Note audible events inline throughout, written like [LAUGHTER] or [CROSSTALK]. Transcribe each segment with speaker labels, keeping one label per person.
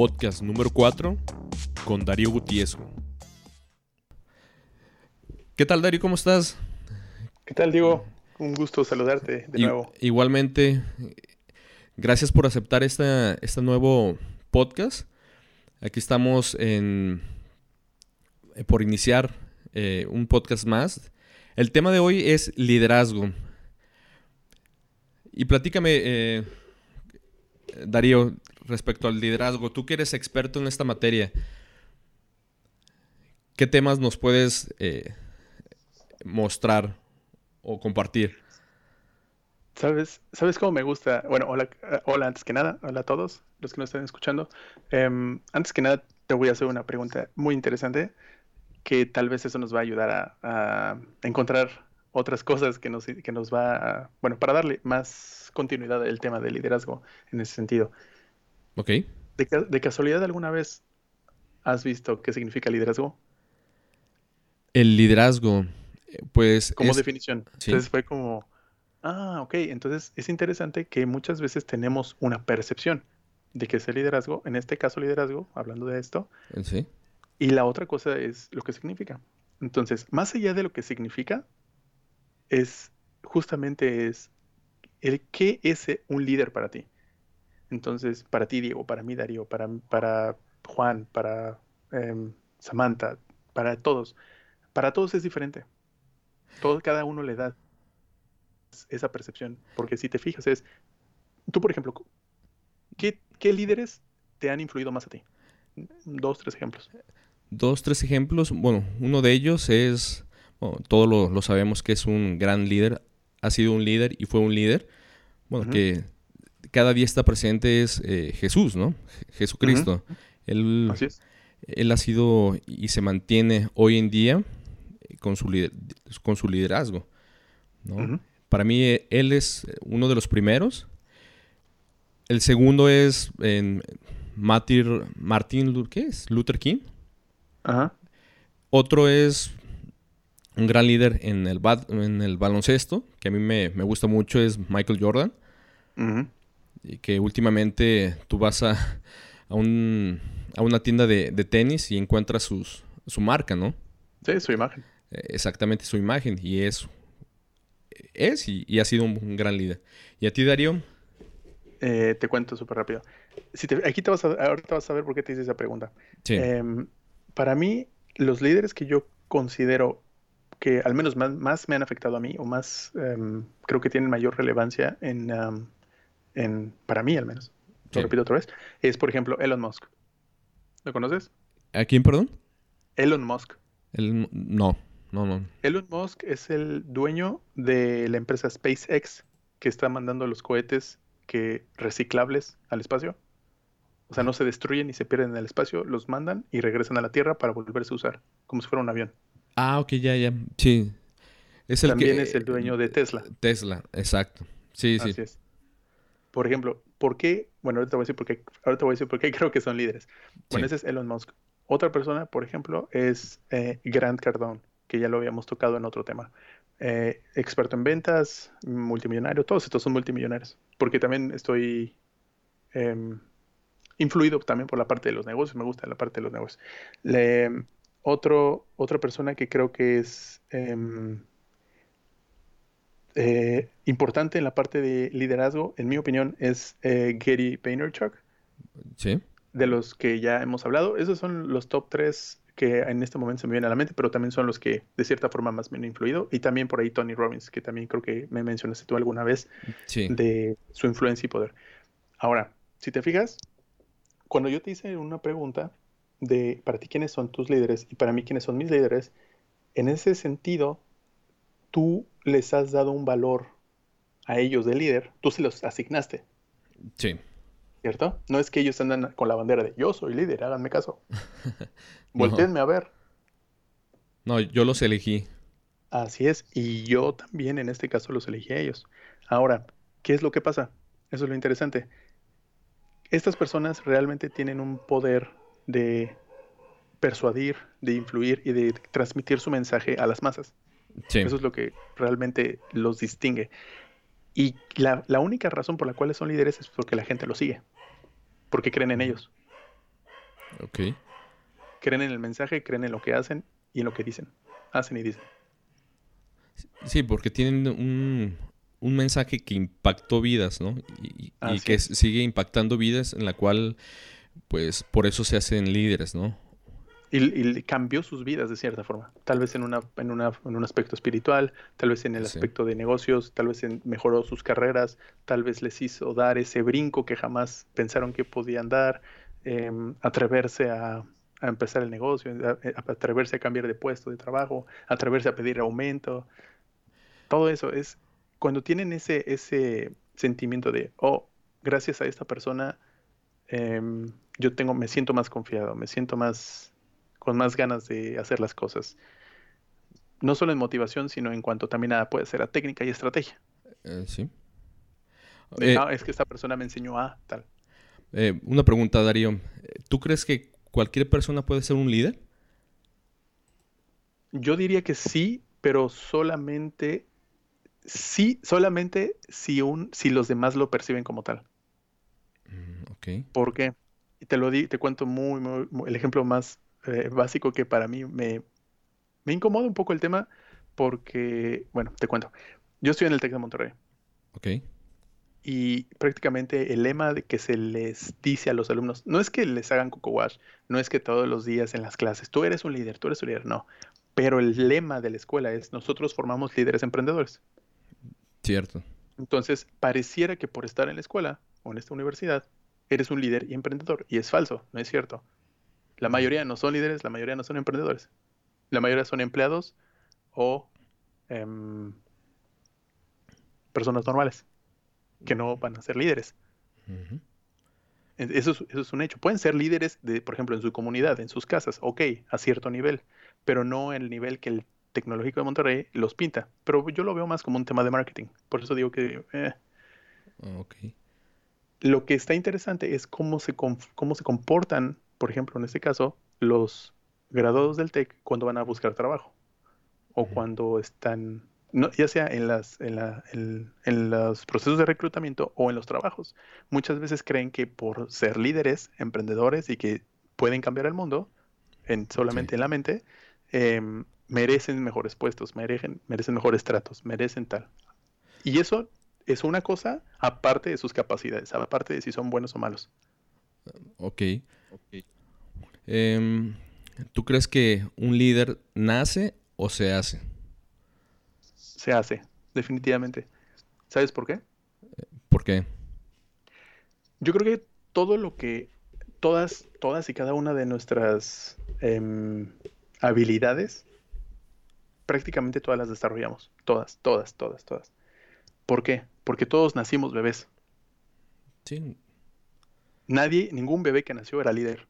Speaker 1: podcast número 4 con Darío Gutiérrez. ¿Qué tal, Darío? ¿Cómo estás?
Speaker 2: ¿Qué tal, Diego? Un gusto saludarte de nuevo.
Speaker 1: Igualmente, gracias por aceptar esta, este nuevo podcast. Aquí estamos en, eh, por iniciar eh, un podcast más. El tema de hoy es liderazgo. Y platícame, eh, Darío, respecto al liderazgo, tú que eres experto en esta materia, ¿qué temas nos puedes eh, mostrar o compartir?
Speaker 2: ¿Sabes, ¿Sabes cómo me gusta? Bueno, hola, hola antes que nada, hola a todos los que nos están escuchando. Em, antes que nada, te voy a hacer una pregunta muy interesante que tal vez eso nos va a ayudar a, encontrar otras cosas que nos, que nos va a, bueno, para darle más continuidad al tema del liderazgo en ese sentido.
Speaker 1: Ok.
Speaker 2: ¿De, casualidad alguna vez has visto qué significa liderazgo?
Speaker 1: El liderazgo, pues...
Speaker 2: Como definición. Entonces fue como, ah, ok, entonces es interesante que muchas veces tenemos una percepción de que es el liderazgo, en este caso liderazgo, hablando de esto.
Speaker 1: Sí.
Speaker 2: Y la otra cosa es lo que significa. Entonces, más allá de lo que significa, es justamente es el qué es un líder para ti. Entonces, para ti, Diego, para mí, Darío, para, para Juan, para em, Samantha, para todos, para todos es diferente. Todo, cada uno le da esa percepción. Porque si te fijas, es, tú, por ejemplo, ¿qué, qué líderes te han influido más a ti? Dos, tres ejemplos.
Speaker 1: Dos, tres ejemplos. Bueno, uno de ellos es, todos lo, sabemos que es un gran líder, ha sido un líder y fue un líder. Bueno, que cada día está presente es eh, Jesús, ¿no? Jesucristo. él, él ha sido y se mantiene hoy en día con su, con su liderazgo. ¿no? Para mí, él es uno de los primeros. El segundo es en Martin, Martin ¿qué es? Luther King.
Speaker 2: Ajá.
Speaker 1: Otro es un gran líder en el, en el baloncesto, que a mí me, me gusta mucho, es Michael Jordan. Y que últimamente tú vas a, a, un, a una tienda de, de, tenis y encuentras sus, su marca, ¿no?
Speaker 2: Sí, su imagen.
Speaker 1: Eh, exactamente, su imagen. Y es, es y, ha sido un, gran líder. ¿Y a ti, Darío?
Speaker 2: Eh, te cuento súper rápido. Si te, aquí te vas a, ahorita vas a ver por qué te hice esa pregunta.
Speaker 1: Sí.
Speaker 2: Em, para mí, los líderes que yo considero que al menos más, más me han afectado a mí o más em, creo que tienen mayor relevancia en, en, para mí al menos, lo repito otra vez, es por ejemplo Elon Musk. ¿Lo conoces?
Speaker 1: ¿A quién, perdón?
Speaker 2: Elon Musk.
Speaker 1: El, no, no, no.
Speaker 2: Elon Musk es el dueño de la empresa SpaceX que está mandando los cohetes que reciclables al espacio. O sea, no se destruyen ni se pierden en el espacio, los mandan y regresan a la Tierra para volverse a usar, como si fuera un avión.
Speaker 1: Ah, ok, ya, ya. Sí.
Speaker 2: Es el También es el dueño de Tesla.
Speaker 1: Tesla, exacto. Sí, Así sí. Es
Speaker 2: por ejemplo, ¿por qué? Bueno, ahorita voy a decir por qué, ahorita voy a decir por qué [LAUGHS] creo que son líderes. Bueno, ese es Elon Musk. Otra persona, por ejemplo, es eh, Grant Cardone, que ya lo habíamos tocado en otro tema. Eh, experto en ventas, multimillonario, todos estos son multimillonarios, porque también estoy em, influido también por la parte de los negocios, me gusta la parte de los negocios. otro, otra persona que creo que es em, eh, importante en la parte de liderazgo, en mi opinión, es eh, Gary Vaynerchuk.
Speaker 1: Sí.
Speaker 2: De los que ya hemos hablado. Esos son los top tres que en este momento se me vienen a la mente, pero también son los que de cierta forma más me han influido. Y también por ahí Tony Robbins, que también creo que me mencionaste tú alguna vez de su influencia y poder. Ahora, si te fijas, cuando yo te hice una pregunta de para ti quiénes son tus líderes y para mí quiénes son mis líderes, en ese sentido, tú les has dado un valor a ellos de líder, tú se los asignaste.
Speaker 1: Sí.
Speaker 2: ¿Cierto? No es que ellos andan con la bandera de yo soy líder, háganme caso. [LAUGHS] Volteenme a ver.
Speaker 1: No, yo los elegí.
Speaker 2: Así es, y yo también en este caso los elegí a ellos. Ahora, ¿qué es lo que pasa? Eso es lo interesante. Estas personas realmente tienen un poder de persuadir, de influir y de transmitir su mensaje a las masas. Eso es lo que realmente los distingue. Y la, única razón por la cual son líderes es porque la gente los sigue, porque creen en ellos.
Speaker 1: Ok.
Speaker 2: Creen en el mensaje, creen en lo que hacen y en lo que dicen. Hacen y dicen.
Speaker 1: Sí, porque tienen un, un mensaje que impactó vidas, ¿no? Y, y que sigue impactando vidas en la cual, pues, por eso se hacen líderes, ¿no?
Speaker 2: Y, cambió sus vidas de cierta forma. Tal vez en, una, en, una, en un aspecto espiritual, tal vez en el aspecto de negocios, tal vez en, mejoró sus carreras, tal vez les hizo dar ese brinco que jamás pensaron que podían dar, em, atreverse a, a, empezar el negocio, atreverse a cambiar de puesto de trabajo, atreverse a pedir aumento. Todo eso es cuando tienen ese, ese sentimiento de, oh, gracias a esta persona, em, yo tengo, me siento más confiado, me siento más con más ganas de hacer las cosas. No solo en motivación, sino en cuanto también a, puede ser a técnica y estrategia.
Speaker 1: Eh, sí.
Speaker 2: Eh, es que esta persona me enseñó a tal.
Speaker 1: Eh, una pregunta, Darío. ¿Tú crees que cualquier persona puede ser un líder?
Speaker 2: Yo diría que sí, pero solamente sí, solamente si un, si los demás lo perciben como tal.
Speaker 1: Mm, ok.
Speaker 2: ¿Por qué? te lo di, te cuento muy, muy, el ejemplo más eh, básico que para mí me, me incomoda un poco el tema porque, bueno, te cuento. Yo estoy en el TEC de Monterrey.
Speaker 1: Ok.
Speaker 2: Y prácticamente el lema de que se les dice a los alumnos, no es que les hagan coco wash, no es que todos los días en las clases, tú eres un líder, tú eres un líder, no. Pero el lema de la escuela es, nosotros formamos líderes emprendedores.
Speaker 1: Cierto.
Speaker 2: Entonces, pareciera que por estar en la escuela o en esta universidad, eres un líder y emprendedor. Y es falso, no es cierto. La mayoría no son líderes, la mayoría no son emprendedores. La mayoría son empleados o em, personas normales que no van a ser líderes. eso, es, un hecho. Pueden ser líderes, de, por ejemplo, en su comunidad, en sus casas, ok, a cierto nivel, pero no en el nivel que el tecnológico de Monterrey los pinta. Pero yo lo veo más como un tema de marketing. Por eso digo que... Eh. Lo que está interesante es cómo se, cómo se comportan por ejemplo, en este caso, los graduados del TEC cuando van a buscar trabajo o cuando están, ya sea en, las, en, los procesos de reclutamiento o en los trabajos. Muchas veces creen que por ser líderes, emprendedores y que pueden cambiar el mundo en, solamente en la mente, em, merecen mejores puestos, merecen, merecen mejores tratos, merecen tal. Y eso es una cosa aparte de sus capacidades, aparte de si son buenos o malos.
Speaker 1: Ok. Em, ¿Tú crees que un líder nace o se hace?
Speaker 2: Se hace, definitivamente. ¿Sabes por qué?
Speaker 1: ¿Por qué?
Speaker 2: Yo creo que todo lo que, todas, todas y cada una de nuestras em, habilidades, prácticamente todas las desarrollamos. Todas, todas, todas, todas. ¿Por qué? Porque todos nacimos bebés.
Speaker 1: Sí,
Speaker 2: Nadie, ningún bebé que nació era líder.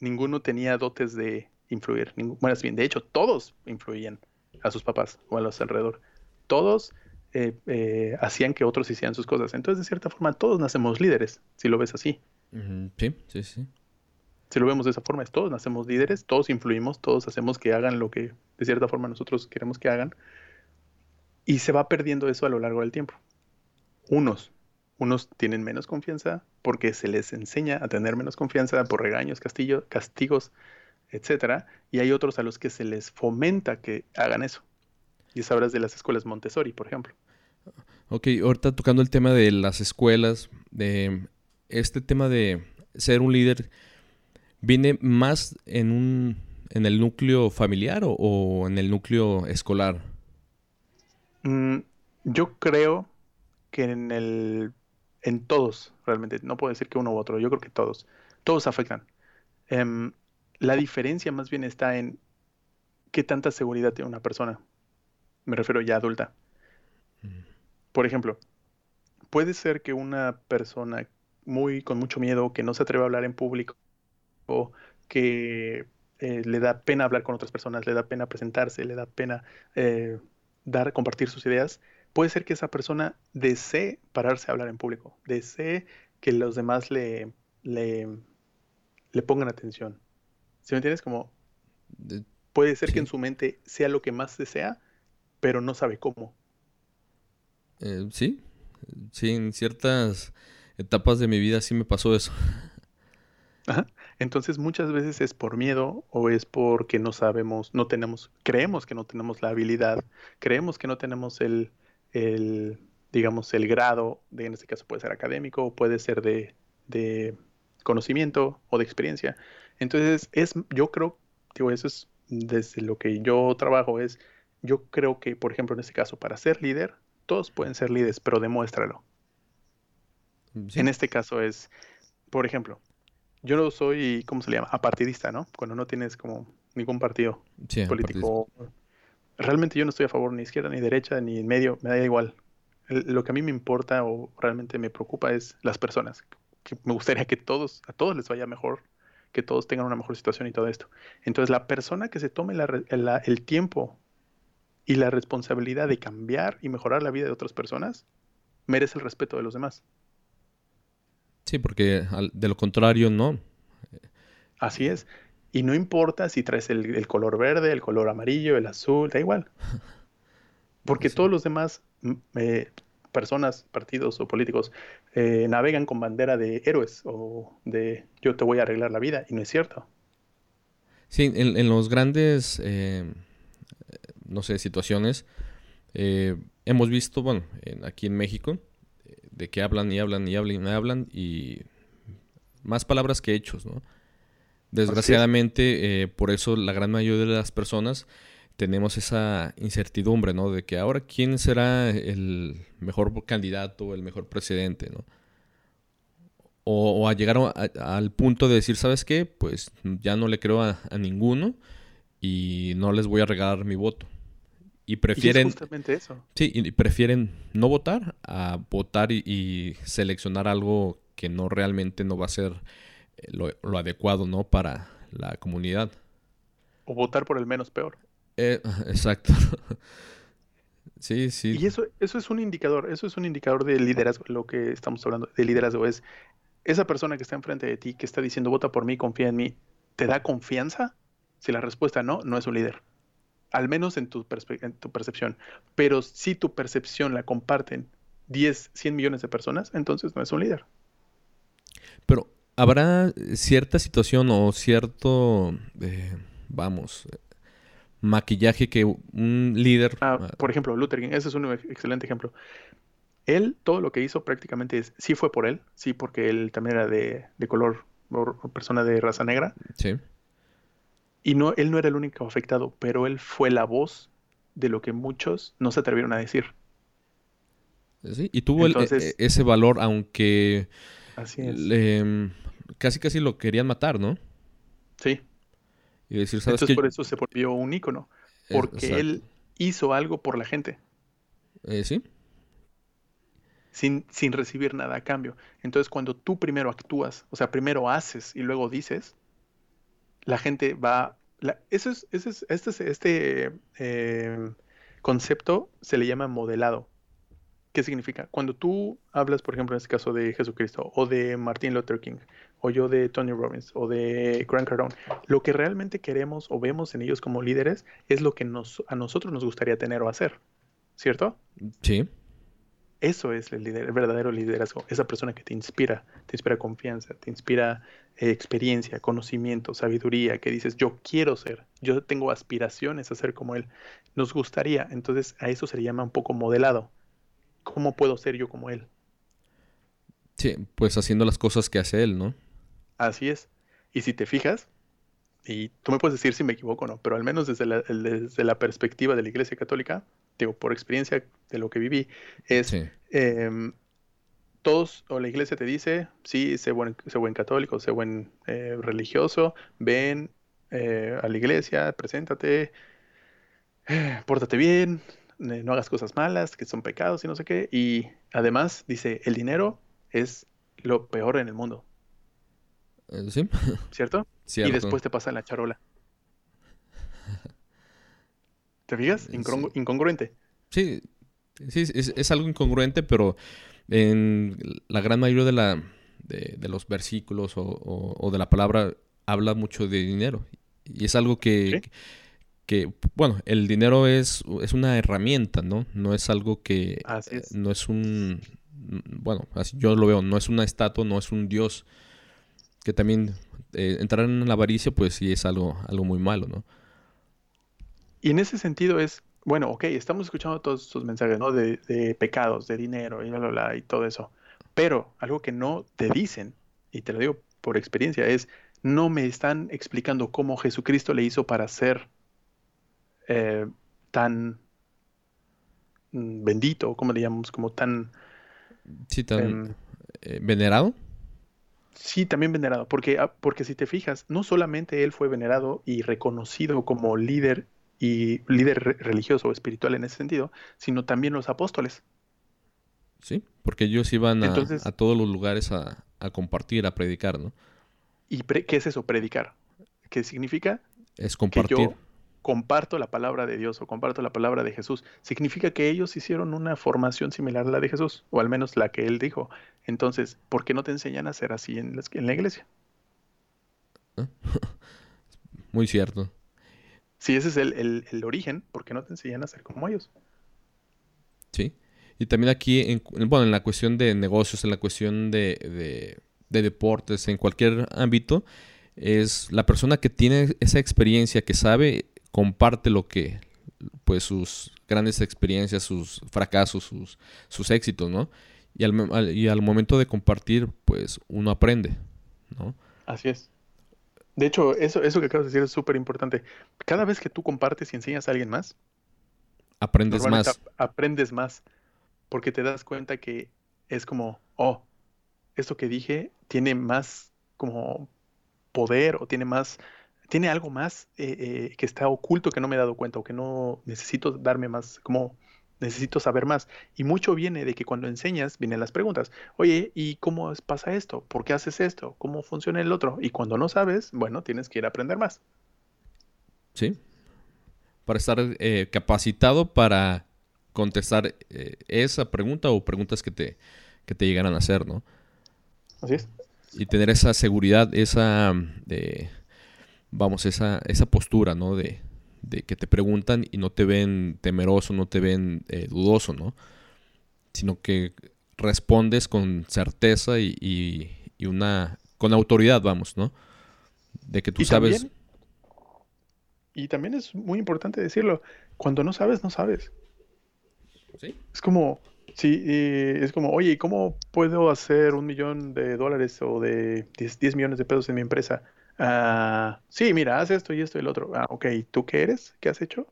Speaker 2: Ninguno tenía dotes de influir. bueno, bien, de hecho, todos influían a sus papás o a los alrededor. Todos eh, eh, hacían que otros hicieran sus cosas. Entonces, de cierta forma, todos nacemos líderes, si lo ves así.
Speaker 1: Sí, sí, sí.
Speaker 2: Si lo vemos de esa forma, es todos nacemos líderes, todos influimos, todos hacemos que hagan lo que de cierta forma nosotros queremos que hagan. Y se va perdiendo eso a lo largo del tiempo. Unos unos tienen menos confianza porque se les enseña a tener menos confianza por regaños, castillo, castigos, etcétera, y hay otros a los que se les fomenta que hagan eso. Y sabrás de las escuelas Montessori, por ejemplo.
Speaker 1: Ok, ahorita tocando el tema de las escuelas, de este tema de ser un líder, ¿viene más en un en el núcleo familiar o, en el núcleo escolar?
Speaker 2: Mm, yo creo que en el en todos, realmente. No puedo decir que uno u otro, yo creo que todos. Todos afectan. Em, la diferencia más bien está en qué tanta seguridad tiene una persona. Me refiero ya adulta. Mm. Por ejemplo, puede ser que una persona muy con mucho miedo, que no se atreve a hablar en público, o que eh, le da pena hablar con otras personas, le da pena presentarse, le da pena eh, dar, compartir sus ideas, puede ser que esa persona desee pararse a hablar en público, desee que los demás le, le, pongan atención. ¿Sí me entiendes? Como puede ser que en su mente sea lo que más desea, pero no sabe cómo.
Speaker 1: Eh, sí, sí, en ciertas etapas de mi vida sí me pasó eso. [LAUGHS]
Speaker 2: Entonces muchas veces es por miedo o es porque no sabemos, no tenemos, creemos que no tenemos la habilidad, creemos que no tenemos el, el digamos, el grado, de, en este caso puede ser académico o puede ser de, de conocimiento o de experiencia. Entonces es, yo creo, digo, eso es desde lo que yo trabajo, es, yo creo que, por ejemplo, en este caso, para ser líder, todos pueden ser líderes, pero demuéstralo. En este caso es, por ejemplo, yo no soy, ¿cómo se le llama? Apartidista, ¿no? Cuando no tienes como ningún partido político. Realmente yo no estoy a favor ni izquierda ni derecha ni en medio, me da igual. lo que a mí me importa o realmente me preocupa es las personas. Que me gustaría que todos, a todos les vaya mejor, que todos tengan una mejor situación y todo esto. Entonces la persona que se tome el tiempo y la responsabilidad de cambiar y mejorar la vida de otras personas merece el respeto de los demás.
Speaker 1: Sí, porque de lo contrario, no.
Speaker 2: Así es. Y no importa si traes el, color verde, el color amarillo, el azul, da igual. [LAUGHS] Porque todos los demás mm, eh, personas, partidos o políticos eh, navegan con bandera de héroes o de yo te voy a arreglar la vida, y no es cierto.
Speaker 1: Sí, en, los grandes, eh, no sé, situaciones, hemos visto, bueno, aquí en México, de que hablan y hablan y hablan y hablan y más palabras que hechos, ¿no? Desgraciadamente, eh, por eso la gran mayoría de las personas tenemos esa incertidumbre, ¿no? De que ahora quién será el mejor candidato, el mejor presidente, ¿no? O, a llegar al punto de decir, ¿sabes qué? Pues ya no le creo a, a ninguno y no les voy a regalar mi voto. Y prefieren.
Speaker 2: justamente eso.
Speaker 1: Sí, y prefieren no votar a votar y, seleccionar algo que no realmente no va a ser lo, adecuado, ¿no? Para la comunidad.
Speaker 2: O votar por el menos peor.
Speaker 1: Eh, [LAUGHS] exacto. [LAUGHS] sí, sí.
Speaker 2: Y eso, eso es un indicador, eso es un indicador de liderazgo, lo que estamos hablando de liderazgo es esa persona que está enfrente de ti, que está diciendo vota por mí, confía en mí, ¿te da confianza? Si la respuesta no, no es un líder al menos en tu, tu percepción. Pero si tu percepción la comparten 10, 100 millones de personas, entonces no es un líder.
Speaker 1: Pero habrá cierta situación o cierto, eh, vamos, maquillaje que un líder...
Speaker 2: Ah, ah, por ejemplo, Luther King, ese es un excelente ejemplo. Él, todo lo que hizo prácticamente es, sí fue por él, sí, porque él también era de, de color, o persona de raza negra.
Speaker 1: Sí.
Speaker 2: Y no, él no era el único afectado, pero él fue la voz de lo que muchos no se atrevieron a decir.
Speaker 1: Sí, y tuvo e, e, ese valor, aunque
Speaker 2: así es.
Speaker 1: Casi casi lo querían matar, ¿no?
Speaker 2: Sí.
Speaker 1: Y decir, ¿sabes
Speaker 2: Entonces por eso se volvió un ícono, porque él hizo algo por la gente.
Speaker 1: Eh, sí.
Speaker 2: Sin, sin recibir nada a cambio. Entonces cuando tú primero actúas, o sea, primero haces y luego dices, la gente va... eso es, es, este, este em, concepto se le llama modelado. ¿Qué significa? Cuando tú hablas, por ejemplo, en este caso de Jesucristo, o de Martin Luther King, o yo de Tony Robbins, o de Grant Cardone, lo que realmente queremos o vemos en ellos como líderes es lo que nos, a nosotros nos gustaría tener o hacer, ¿cierto?
Speaker 1: Sí.
Speaker 2: Eso es el, verdadero liderazgo, esa persona que te inspira, te inspira confianza, te inspira eh, experiencia, conocimiento, sabiduría, que dices, yo quiero ser, yo tengo aspiraciones a ser como él, nos gustaría, entonces a eso se le llama un poco modelado. ¿Cómo puedo ser yo como él?
Speaker 1: Sí, pues haciendo las cosas que hace él, ¿no?
Speaker 2: Así es. Y si te fijas, y tú me puedes decir si me equivoco o no, pero al menos desde la, desde la perspectiva de la Iglesia Católica, digo, por experiencia de lo que viví, es em, todos, o la iglesia te dice, sí, sé buen, sé buen católico, sé buen eh, religioso, ven eh, a la iglesia, preséntate, [SIGHS] pórtate bien, no hagas cosas malas, que son pecados y no sé qué. Y además dice, el dinero es lo peor en el mundo.
Speaker 1: ¿Sí?
Speaker 2: ¿Cierto? [LAUGHS] Y después te pasa la charola. [LAUGHS] ¿Te fijas? Incongruente.
Speaker 1: Sí, sí es, algo incongruente, pero en la gran mayoría de, la, de, los versículos o, de la palabra habla mucho de dinero. Y es algo que, que bueno, el dinero es, es una herramienta, ¿no? No es algo que... No es un... Bueno, así yo lo veo, no es una estatua, no es un dios. Que también eh, entrar en la avaricia, pues sí es algo, algo muy malo, ¿no?
Speaker 2: Y en ese sentido es, bueno, ok, estamos escuchando todos sus mensajes, ¿no? De, de pecados, de dinero y bla, bla, bla, y todo eso. Pero algo que no te dicen, y te lo digo por experiencia, es no me están explicando cómo Jesucristo le hizo para ser eh, tan mm, bendito, como le llamamos, como tan...
Speaker 1: Sí, tan em, eh, venerado.
Speaker 2: Sí, también venerado, porque, ah, porque si te fijas, no solamente él fue venerado y reconocido como líder y líder religioso o espiritual en ese sentido, sino también los apóstoles.
Speaker 1: Sí, porque ellos iban a, todos los lugares a, compartir, a predicar, ¿no?
Speaker 2: ¿Y qué es eso, predicar? ¿Qué significa?
Speaker 1: Es compartir. Que yo
Speaker 2: comparto la palabra de Dios o comparto la palabra de Jesús. Significa que ellos hicieron una formación similar a la de Jesús, o al menos la que él dijo. Entonces, ¿por qué no te enseñan a ser así en la, iglesia? [LAUGHS]
Speaker 1: Muy cierto.
Speaker 2: Si ese es el, el, origen, ¿por qué no te enseñan a ser como ellos?
Speaker 1: Sí. Y también aquí, en, bueno, en la cuestión de negocios, en la cuestión de, deportes, en cualquier ámbito, es la persona que tiene esa experiencia, que sabe, comparte lo que, pues sus grandes experiencias, sus fracasos, sus, sus éxitos, ¿no? Y al, y al momento de compartir, pues uno aprende, ¿no?
Speaker 2: Así es. De hecho, eso, eso que acabas de decir es súper importante. Cada vez que tú compartes y enseñas a alguien más,
Speaker 1: aprendes más.
Speaker 2: Aprendes más porque te das cuenta que es como, oh, esto que dije tiene más como poder o tiene más, tiene algo más eh, eh, que está oculto que no me he dado cuenta o que no necesito darme más, como necesito saber más. Y mucho viene de que cuando enseñas vienen las preguntas. Oye, ¿y cómo pasa esto? ¿Por qué haces esto? ¿Cómo funciona el otro? Y cuando no sabes, bueno, tienes que ir a aprender más.
Speaker 1: Sí. Para estar eh, capacitado para contestar esa pregunta o preguntas que te, que te llegaran a hacer, ¿no?
Speaker 2: Así es.
Speaker 1: Y tener esa seguridad, esa, de, vamos, esa, esa postura, ¿no? De, de, que te preguntan y no te ven temeroso, no te ven eh, dudoso, ¿no? Sino que respondes con certeza y, y, una, con autoridad, vamos, ¿no? De que tú sabes...
Speaker 2: y también es muy importante decirlo, cuando no sabes, no sabes. Es como, sí, es como, oye, ¿cómo puedo hacer un millón de dólares o de 10, millones de pesos en mi empresa? Ah, sí, mira, haz esto y esto y el otro. Ah, ok, ¿tú qué eres? ¿Qué has hecho?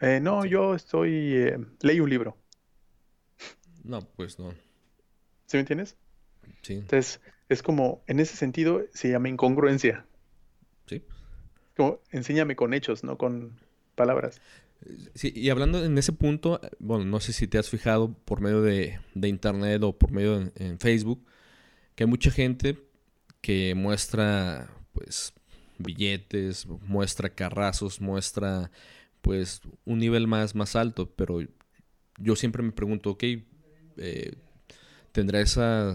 Speaker 2: Eh, no, yo estoy, eh, leí un libro.
Speaker 1: No, pues no.
Speaker 2: ¿Sí me entiendes?
Speaker 1: Sí.
Speaker 2: Entonces, es como, en ese sentido, se llama incongruencia.
Speaker 1: Sí.
Speaker 2: Como, enséñame con hechos, no con palabras.
Speaker 1: Sí, y hablando en ese punto, bueno, no sé si te has fijado por medio de, internet o por medio de, en Facebook, que hay mucha gente que muestra, pues, billetes, muestra carrazos, muestra, pues, un nivel más, más alto, pero yo siempre me pregunto, ok, eh, ¿tendrá esa,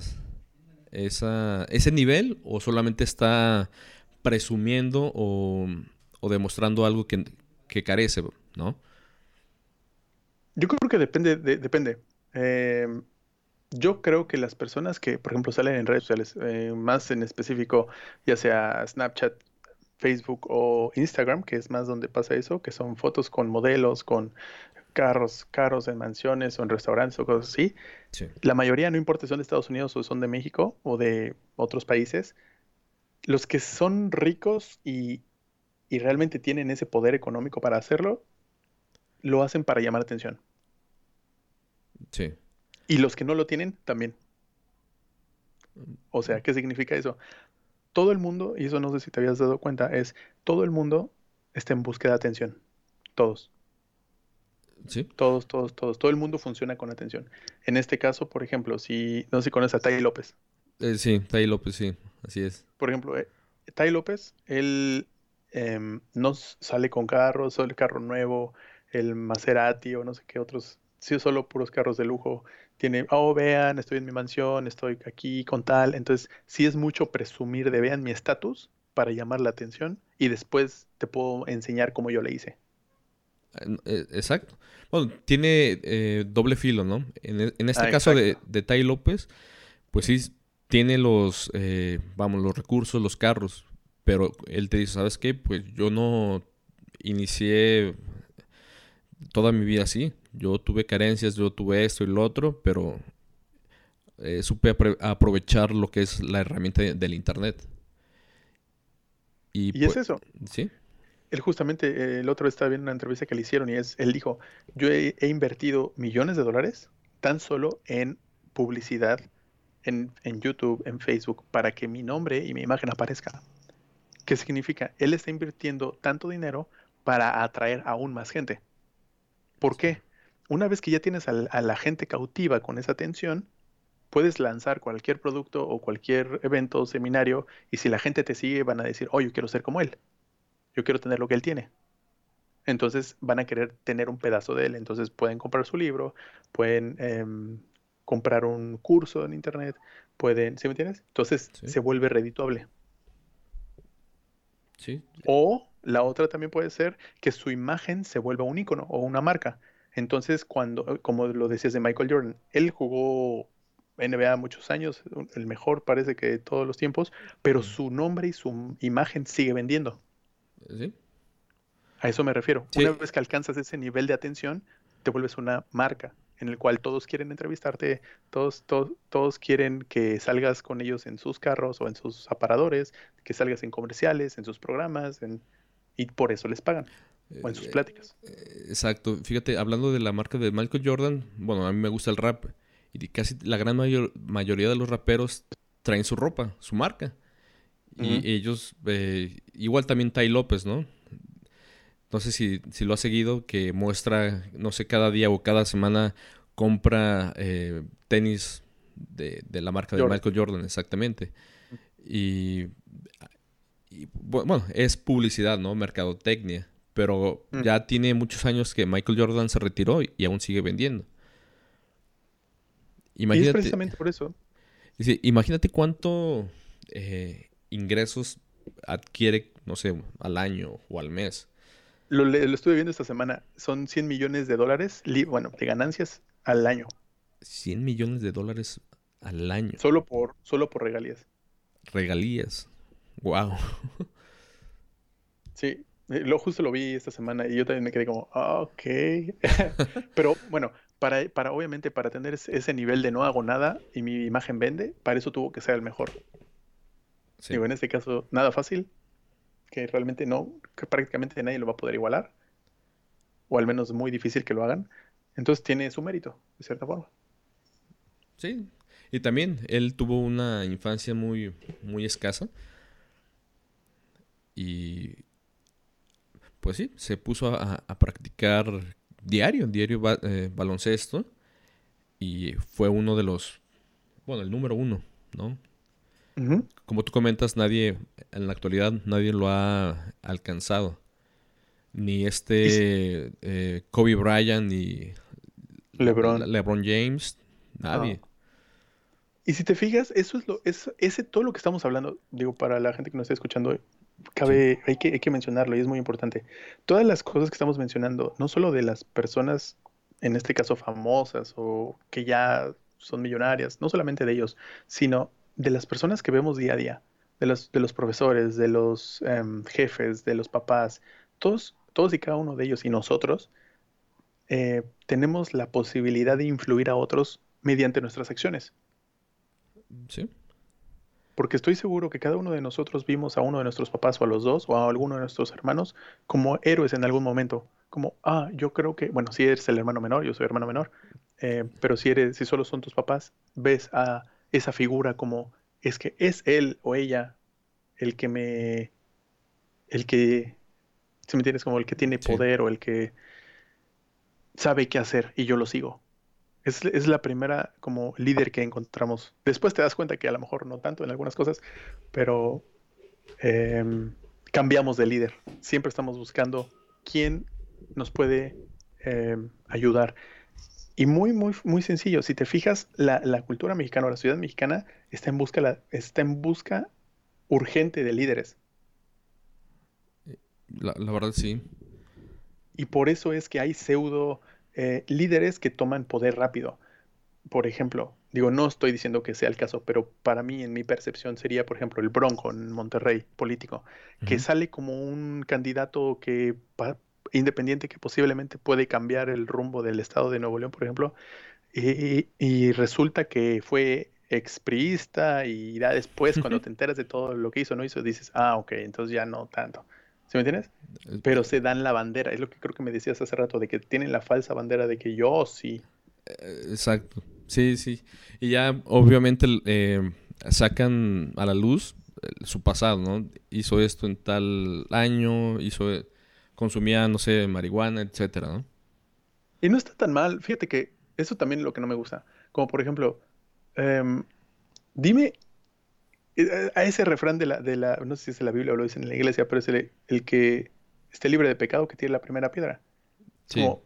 Speaker 1: ese nivel o solamente está presumiendo o, o demostrando algo que, que carece? ¿no?
Speaker 2: Yo creo que depende, depende. Em, yo creo que las personas que, por ejemplo, salen en redes sociales, eh, más en específico, ya sea Snapchat, Facebook o Instagram, que es más donde pasa eso, que son fotos con modelos, con carros, carros en mansiones o en restaurantes o cosas así. La mayoría, no importa si son de Estados Unidos o son de México o de otros países, los que son ricos y, y realmente tienen ese poder económico para hacerlo, lo hacen para llamar atención.
Speaker 1: Sí.
Speaker 2: Y los que no lo tienen, también. O sea, ¿qué significa eso? Todo el mundo, y eso no sé si te habías dado cuenta, es todo el mundo está en búsqueda de atención. Todos.
Speaker 1: Sí.
Speaker 2: Todos, todos, todos. Todo el mundo funciona con atención. En este caso, por ejemplo, si no sé si conoces a Tai López.
Speaker 1: Eh, sí, Tai López, sí, así es.
Speaker 2: Por ejemplo, eh, Tai López, él em, no sale con carros, sale carro nuevo, el Maserati o no sé qué otros, sí, solo puros carros de lujo. Tiene, oh, vean, estoy en mi mansión, estoy aquí con tal. Entonces, sí es mucho presumir de vean mi estatus para llamar la atención y después te puedo enseñar cómo yo le hice.
Speaker 1: Eh, exacto. Bueno, tiene eh, doble filo, ¿no? En, e, este caso de, de Tai López, pues sí, tiene los, eh, vamos, los recursos, los carros, pero él te dice, ¿sabes qué? Pues yo no inicié toda mi vida así. Yo tuve carencias, yo tuve esto y lo otro, pero eh, supe aprovechar lo que es la herramienta del Internet.
Speaker 2: Y, es pues, eso.
Speaker 1: Sí.
Speaker 2: Él justamente, eh, el otro estaba viendo una entrevista que le hicieron y es, él dijo, yo he, invertido millones de dólares tan solo en publicidad en, en, YouTube, en Facebook, para que mi nombre y mi imagen aparezca. ¿Qué significa? Él está invirtiendo tanto dinero para atraer aún más gente. ¿Por qué? Una vez que ya tienes a, la gente cautiva con esa atención, puedes lanzar cualquier producto o cualquier evento o seminario y si la gente te sigue van a decir, oh, yo quiero ser como él, yo quiero tener lo que él tiene. Entonces van a querer tener un pedazo de él, entonces pueden comprar su libro, pueden em, comprar un curso en internet, pueden, ¿sí me entiendes? Entonces se vuelve redituable.
Speaker 1: Sí.
Speaker 2: O la otra también puede ser que su imagen se vuelva un icono o una marca. Entonces, cuando, como lo decías de Michael Jordan, él jugó NBA muchos años, el mejor parece que de todos los tiempos, pero su nombre y su imagen sigue vendiendo.
Speaker 1: ¿Sí?
Speaker 2: A eso me refiero. Una vez que alcanzas ese nivel de atención, te vuelves una marca en el cual todos quieren entrevistarte, todos, todos, todos quieren que salgas con ellos en sus carros o en sus aparadores, que salgas en comerciales, en sus programas, y por eso les pagan. O en sus eh, pláticas.
Speaker 1: Eh, exacto. Fíjate, hablando de la marca de Michael Jordan, bueno, a mí me gusta el rap. Y casi la gran mayoría de los raperos traen su ropa, su marca. Y ellos, eh, igual también Tai López, ¿no? No sé si, si, lo ha seguido, que muestra, no sé, cada día o cada semana compra tenis de, la marca de Michael Jordan, exactamente. Y, y, bueno, es publicidad, ¿no? Mercadotecnia. Pero mm. ya tiene muchos años que Michael Jordan se retiró y, aún sigue vendiendo.
Speaker 2: Imagínate, y es precisamente por eso.
Speaker 1: imagínate cuánto eh, ingresos adquiere, no sé, al año o al mes.
Speaker 2: Lo, lo, estuve viendo esta semana. Son 100 millones de dólares, bueno, de ganancias al año.
Speaker 1: 100 millones de dólares al año.
Speaker 2: Solo por, solo por regalías.
Speaker 1: Regalías. Wow. [LAUGHS]
Speaker 2: Sí, lo justo lo vi esta semana y yo también me quedé como, ah, ok. [LAUGHS] Pero bueno, para, para obviamente para tener ese nivel de no hago nada y mi imagen vende, para eso tuvo que ser el mejor. Sí. Digo, en este caso, nada fácil, que realmente no, que prácticamente nadie lo va a poder igualar, o al menos muy difícil que lo hagan. Entonces tiene su mérito, de cierta forma.
Speaker 1: Sí, y también él tuvo una infancia muy, muy escasa. Y pues sí, se puso a, practicar diario, diario eh, baloncesto. Y fue uno de los, bueno, el número uno, ¿no? Como tú comentas, nadie, en la actualidad, nadie lo ha alcanzado. Ni este eh, Kobe Bryant, ni
Speaker 2: LeBron,
Speaker 1: LeBron James, nadie.
Speaker 2: Y si te fijas, eso es lo, es, ese todo lo que estamos hablando, digo, para la gente que nos está escuchando cabe, hay, que, hay que mencionarlo y es muy importante. Todas las cosas que estamos mencionando, no solo de las personas, en este caso famosas o que ya son millonarias, no solamente de ellos, sino de las personas que vemos día a día, de los, de los profesores, de los em, jefes, de los papás, todos, todos y cada uno de ellos y nosotros eh, tenemos la posibilidad de influir a otros mediante nuestras acciones.
Speaker 1: Sí.
Speaker 2: Porque estoy seguro que cada uno de nosotros vimos a uno de nuestros papás o a los dos o a alguno de nuestros hermanos como héroes en algún momento. Como, ah, yo creo que, bueno, si eres el hermano menor, yo soy hermano menor, eh, pero si eres, si solo son tus papás, ves a esa figura como, es que es él o ella el que me, el que, si me entiendes, como el que tiene poder o el que sabe qué hacer y yo lo sigo. Es, la primera como líder que encontramos. Después te das cuenta que a lo mejor no tanto en algunas cosas, pero em, cambiamos de líder. Siempre estamos buscando quién nos puede em, ayudar. Y muy, muy, muy sencillo. Si te fijas, la, cultura mexicana o la ciudad mexicana está en busca, la, está en busca urgente de líderes.
Speaker 1: La, la verdad, sí.
Speaker 2: Y por eso es que hay pseudo eh, líderes que toman poder rápido. Por ejemplo, Digo, no estoy diciendo que sea el caso, pero para mí, en mi percepción, sería, por ejemplo, el Bronco en Monterrey, político, que sale como un candidato que independiente que posiblemente puede cambiar el rumbo del estado de Nuevo León, por ejemplo, y, resulta que fue expriista y ya después, cuando [LAUGHS] te enteras de todo lo que hizo, no hizo, dices, ah, ok, entonces ya no tanto. ¿Sí me entiendes? Pero se dan la bandera, es lo que creo que me decías hace rato, de que tienen la falsa bandera de que yo sí.
Speaker 1: Eh, exacto. Sí, sí. Y ya obviamente eh, sacan a la luz eh, su pasado, ¿no? Hizo esto en tal año, hizo, consumía, no sé, marihuana, etcétera, ¿no?
Speaker 2: Y no está tan mal. Fíjate que eso también es lo que no me gusta. Como por ejemplo, em, dime a ese refrán de la, de la, no sé si es en la Biblia o lo dicen en la iglesia, pero es el, que esté libre de pecado que tiene la primera piedra. Sí. Como,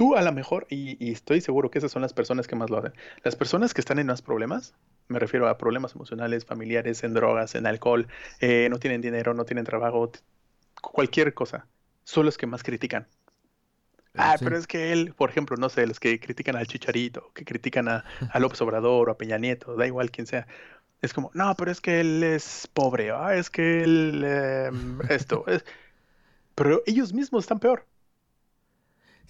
Speaker 2: Tú a lo mejor, y, estoy seguro que esas son las personas que más lo hacen, las personas que están en más problemas, me refiero a problemas emocionales, familiares, en drogas, en alcohol, eh, no tienen dinero, no tienen trabajo, cualquier cosa, son los que más critican. Ah, pero es que él, por ejemplo, no sé, los que critican al Chicharito, que critican a, López Obrador o a Peña Nieto, da igual quien sea. Es como, no, pero es que él es pobre, ah, es que él, em, [LAUGHS] esto, es... pero ellos mismos están peor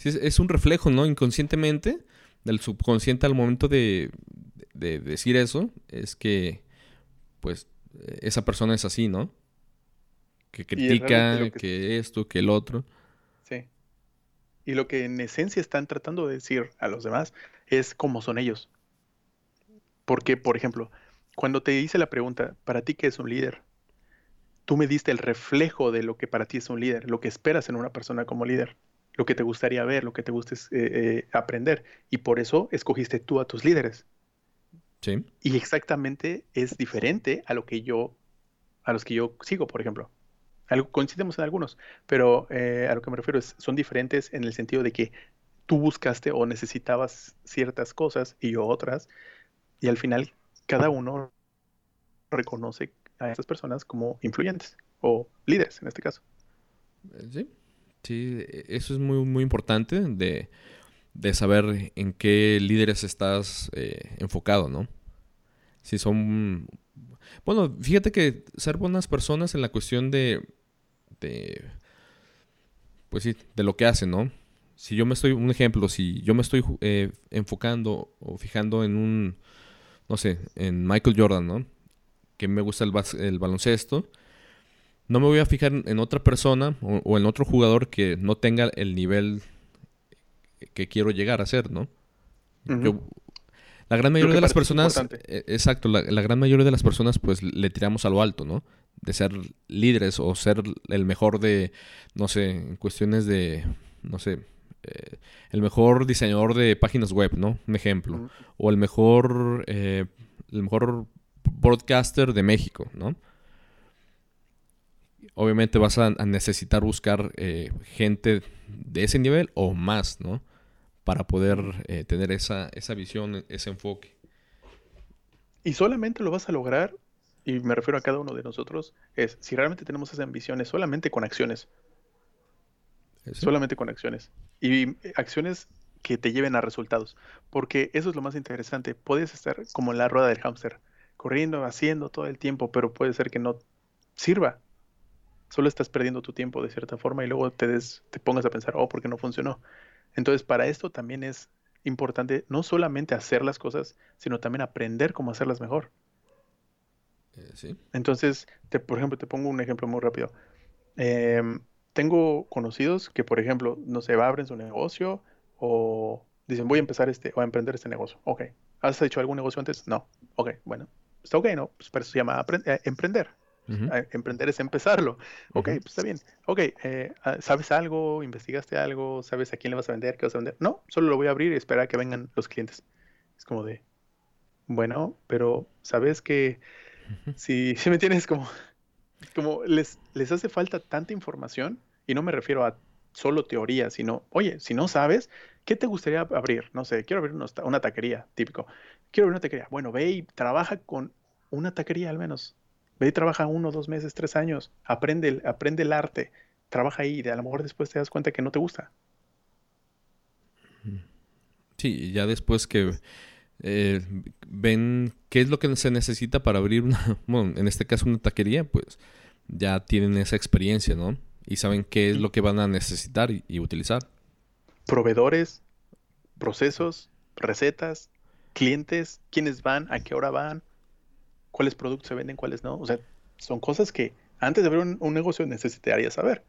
Speaker 1: es, un reflejo, ¿no? Inconscientemente del subconsciente al momento de, decir eso, es que, pues, esa persona es así, ¿no? Que critica, que... esto, que el otro.
Speaker 2: Sí. Y lo que en esencia están tratando de decir a los demás es cómo son ellos. Porque, por ejemplo, cuando te hice la pregunta, ¿para ti qué es un líder? Tú me diste el reflejo de lo que para ti es un líder, lo que esperas en una persona como líder lo que te gustaría ver, lo que te guste eh, eh, aprender. Y por eso escogiste tú a tus líderes.
Speaker 1: Sí.
Speaker 2: Y exactamente es diferente a lo que yo, a los que yo sigo, por ejemplo. Algo, coincidimos en algunos, pero eh, a lo que me refiero es, son diferentes en el sentido de que tú buscaste o necesitabas ciertas cosas y yo otras, y al final cada uno reconoce a esas personas como influyentes o líderes en este caso.
Speaker 1: Sí, Sí, e, eso es muy, muy importante de, saber en qué líderes estás eh, enfocado, ¿no? Si son... Bueno, fíjate que ser buenas personas en la cuestión de... de pues sí, de lo que hacen, ¿no? Si yo me estoy, un ejemplo, si yo me estoy eh, enfocando o fijando en un, no sé, en Michael Jordan, ¿no? Que me gusta el, el baloncesto, no me voy a fijar en otra persona o, en otro jugador que no tenga el nivel que quiero llegar a ser, ¿no? la gran mayoría de las personas, eh, exacto, la, gran mayoría de las personas pues le tiramos a lo alto, ¿no? De ser líderes o ser el mejor de, no sé, en cuestiones de, no sé, eh, el mejor diseñador de páginas web, ¿no? Un ejemplo. O el mejor, eh, el mejor broadcaster de México, ¿no? obviamente vas a, necesitar buscar eh, gente de ese nivel o más, ¿no? Para poder tener esa, esa visión, ese enfoque.
Speaker 2: Y solamente lo vas a lograr, y me refiero a cada uno de nosotros, es si realmente tenemos esas ambiciones, solamente con acciones. Solamente con acciones. Y acciones que te lleven a resultados. Porque eso es lo más interesante. Puedes estar como en la rueda del hámster, corriendo, haciendo todo el tiempo, pero puede ser que no sirva solo estás perdiendo tu tiempo de cierta forma y luego te, te pongas a pensar, oh, ¿por qué no funcionó? Entonces, para esto también es importante no solamente hacer las cosas, sino también aprender cómo hacerlas mejor.
Speaker 1: Eh, sí.
Speaker 2: Entonces, te, por ejemplo, te pongo un ejemplo muy rápido. Em, tengo conocidos que, por ejemplo, no sé, abren su negocio o dicen, voy a empezar este o a emprender este negocio. Ok. ¿Has hecho algún negocio antes? No. Ok, bueno. Está ok, ¿no? Pues pero eso se llama eh, emprender. Emprender es empezarlo. Ok, pues está bien. Ok, eh, ah, ¿sabes algo? ¿Investigaste algo? ¿Sabes a quién le vas a vender? ¿Qué vas a vender? No, solo lo voy a abrir y esperar a que vengan los clientes. Es como de, bueno, pero sabes que si, [LAUGHS] si me tienes como, como les, les hace falta tanta información y no me refiero a solo teoría, sino, oye, si no sabes, ¿qué te gustaría abrir? No sé, quiero abrir una taquería, típico. Quiero abrir una taquería. Bueno, ve y trabaja con una taquería al menos. Ve y trabaja uno, dos meses, tres años. Aprende, aprende el arte. Trabaja ahí. Y a lo mejor después te das cuenta que no te gusta.
Speaker 1: Sí, ya después que eh, ven qué es lo que se necesita para abrir una, [LAUGHS] bueno, en este caso una taquería, pues ya tienen esa experiencia, ¿no? Y saben qué es lo que van a necesitar y, utilizar.
Speaker 2: Proveedores, procesos, recetas, clientes, quiénes van, a qué hora van, cuáles productos se venden, cuáles no. O sea, son cosas que antes de abrir un, un negocio necesitaría saber.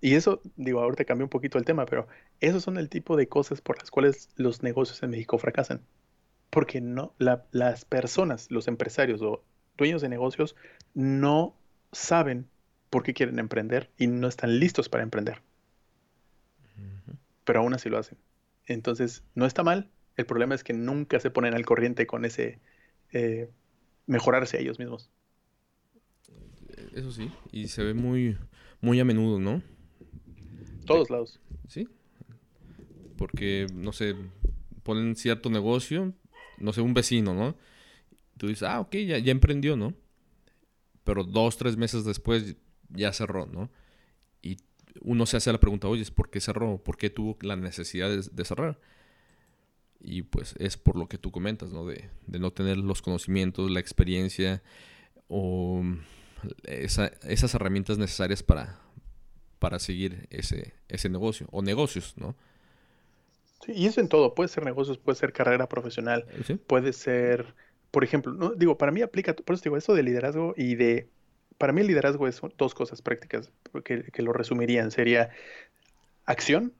Speaker 2: Y eso, digo, ahorita cambió un poquito el tema, pero esos son el tipo de cosas por las cuales los negocios en México fracasan. Porque no, las personas, los empresarios o dueños de negocios no saben por qué quieren emprender y no están listos para emprender. Pero aún así lo hacen. Entonces, no está mal. El problema es que nunca se ponen al corriente con ese eh, mejorarse a ellos mismos.
Speaker 1: Eso sí, y se ve muy, muy a menudo, ¿no?
Speaker 2: Todos lados.
Speaker 1: Sí. Porque, no sé, ponen cierto negocio, no sé, un vecino, ¿no? Tú dices, ah, ok, ya, ya emprendió, ¿no? Pero dos, tres meses después ya cerró, ¿no? Y uno se hace la pregunta, oye, ¿por qué cerró? ¿Por qué tuvo la necesidad de, cerrar? Y pues es por lo que tú comentas, ¿no? De, de no tener los conocimientos, la experiencia o esas herramientas necesarias para, para seguir ese, ese negocio o negocios, ¿no?
Speaker 2: Sí, y eso en todo, puede ser negocios, puede ser carrera profesional, puede ser, por ejemplo, no, digo, para mí aplica, por eso digo, eso de liderazgo y de, para mí el liderazgo es dos cosas prácticas que, que lo resumirían, sería acción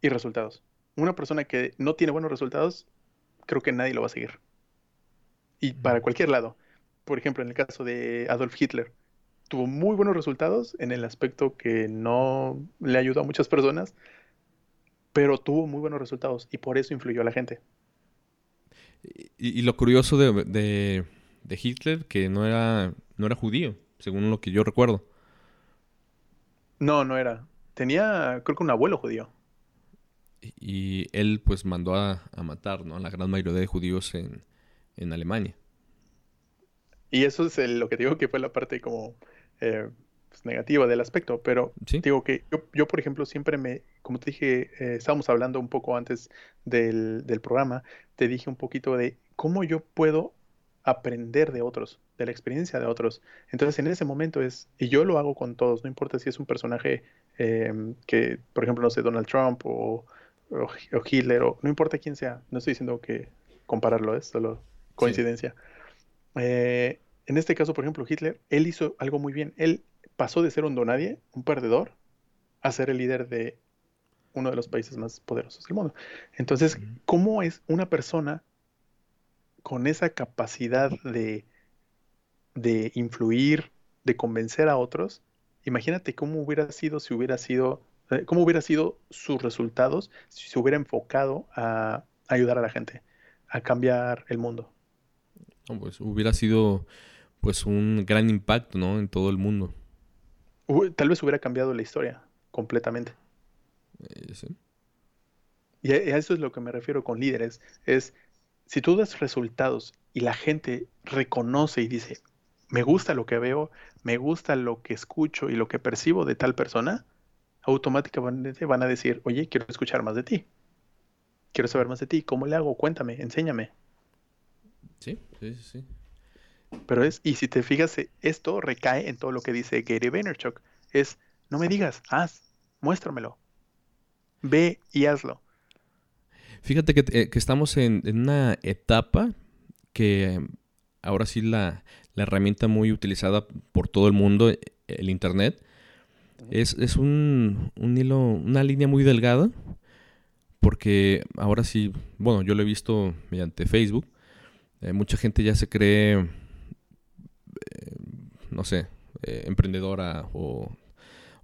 Speaker 2: y resultados. Una persona que no tiene buenos resultados, creo que nadie lo va a seguir. Y para cualquier lado. Por ejemplo, en el caso de Adolf Hitler, tuvo muy buenos resultados en el aspecto que no le ayudó a muchas personas, pero tuvo muy buenos resultados y por eso influyó a la gente.
Speaker 1: Y, lo curioso de, Hitler, que no era, no era judío, según lo que yo recuerdo.
Speaker 2: No, no era. Tenía, creo que un abuelo judío.
Speaker 1: Y, él pues mandó a, matar ¿no? a la gran mayoría de judíos en, en Alemania.
Speaker 2: Y eso es lo que digo que fue la parte como eh, pues, negativa del aspecto, pero digo que yo, por ejemplo, siempre me, como te dije, eh, estábamos hablando un poco antes del, programa, te dije un poquito de cómo yo puedo aprender de otros, de la experiencia de otros. Entonces, en ese momento es, y yo lo hago con todos, no importa si es un personaje em, que, por ejemplo, no sé, Donald Trump o, o, Hitler, o no importa quién sea, no estoy diciendo que compararlo, es solo coincidencia. Eh, en este caso, por ejemplo, Hitler, él hizo algo muy bien. Él pasó de ser un donadie, un perdedor, a ser el líder de uno de los países más poderosos del mundo. Entonces, ¿cómo es una persona con esa capacidad de, de influir, de convencer a otros? Imagínate cómo hubiera sido si hubiera sido, eh, cómo hubiera sido sus resultados si se hubiera enfocado a ayudar a la gente, a cambiar el mundo.
Speaker 1: pues hubiera sido pues un gran impacto, ¿no? En todo el mundo.
Speaker 2: tal vez hubiera cambiado la historia completamente. Eh, sí. Y a eso es lo que me refiero con líderes. Es, si tú das resultados y la gente reconoce y dice, me gusta lo que veo, me gusta lo que escucho y lo que percibo de tal persona, automáticamente van a decir, oye, quiero escuchar más de ti. Quiero saber más de ti. ¿Cómo le hago? Cuéntame, enséñame.
Speaker 1: Sí, sí, sí.
Speaker 2: Pero es, y si te fijas, eh, esto recae en todo lo que dice Gary Vaynerchuk. Es, no me digas, haz, muéstramelo. Ve y hazlo.
Speaker 1: Fíjate que, eh, estamos en, una etapa que ahora sí la, herramienta muy utilizada por todo el mundo, eh, el Internet, es, un, hilo, una línea muy delgada, porque ahora sí, bueno, yo lo he visto mediante Facebook, mucha gente ya se cree no sé, eh, emprendedora o,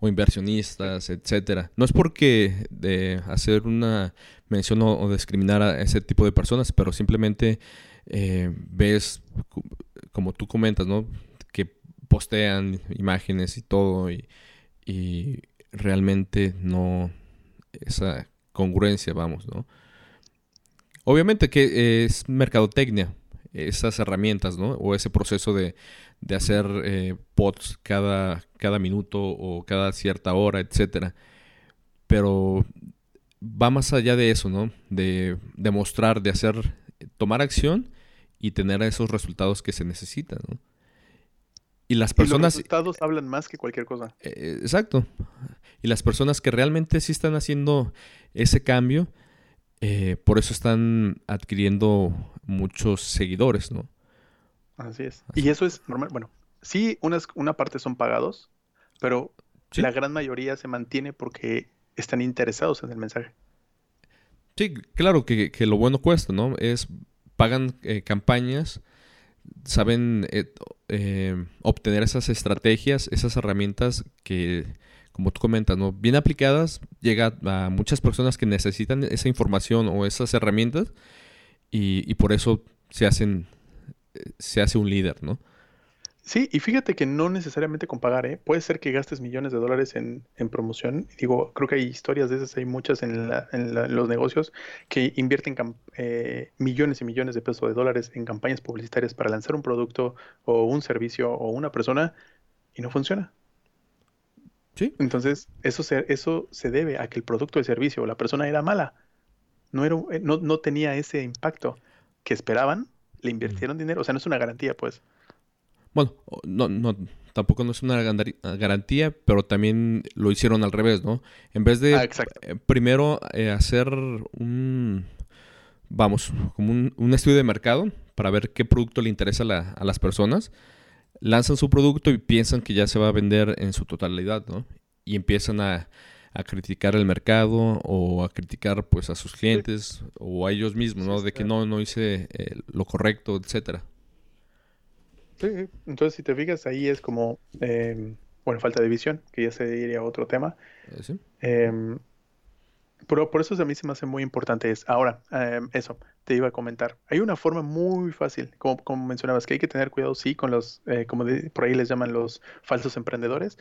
Speaker 1: inversionistas, etcétera. No es porque hacer una mención o, discriminar a ese tipo de personas, pero simplemente eh, ves, como tú comentas, ¿no? Que postean imágenes y todo y, y realmente no esa congruencia, vamos, ¿no? Obviamente que es mercadotecnia, esas herramientas, ¿no? O ese proceso de, de hacer eh, pods cada, cada minuto o cada cierta hora, etcétera. Pero va más allá de eso, ¿no? De demostrar, de hacer tomar acción y tener esos resultados que se necesitan, ¿no? Y las personas...
Speaker 2: los resultados hablan más que cualquier cosa.
Speaker 1: Eh, exacto. Y las personas que realmente sí están haciendo ese cambio, eh, por eso están adquiriendo muchos seguidores, ¿no?
Speaker 2: Así es. Y eso es normal. Bueno, sí, unas, una parte son pagados, pero la gran mayoría se mantiene porque están interesados en el mensaje.
Speaker 1: Sí, claro que, lo bueno cuesta, ¿no? Es, pagan eh, campañas, saben obtener esas estrategias, esas herramientas que como tú comentas, ¿no? Bien aplicadas, llega a muchas personas que necesitan esa información o esas herramientas y, por eso se hacen, se hace un líder, ¿no?
Speaker 2: Sí, y fíjate que no necesariamente con pagar, ¿eh? Puede ser que gastes millones de dólares en, promoción. Digo, creo que hay historias de esas, hay muchas en, los negocios que invierten eh, millones y millones de pesos de dólares en campañas publicitarias para lanzar un producto o un servicio o una persona y no funciona. Entonces, eso se, eso se debe a que el producto de servicio o la persona era mala. No, era, eh, no, no tenía ese impacto que esperaban, le invirtieron dinero. O sea, no es una garantía, pues.
Speaker 1: Bueno, no, no, tampoco no es una garantía, pero también lo hicieron al revés, ¿no? En vez de ah, eh, primero eh, hacer un, vamos, como un, estudio de mercado para ver qué producto le interesa a las personas, lanzan su producto y piensan que ya se va a vender en su totalidad, ¿no? Y empiezan a, criticar el mercado o a criticar pues a sus clientes o a ellos mismos, ¿no? De que no, no hice eh, lo correcto, etcétera.
Speaker 2: Sí, entonces si te fijas ahí es como, em, bueno, falta de visión, que ya se diría otro tema. Eh, ¿Sí? Em, pero por eso a mí se me hace muy importante es, ahora, em, eso, te iba a comentar. Hay una forma muy fácil, como, como mencionabas, que hay que tener cuidado, sí, con los, eh, como por ahí les llaman los falsos emprendedores,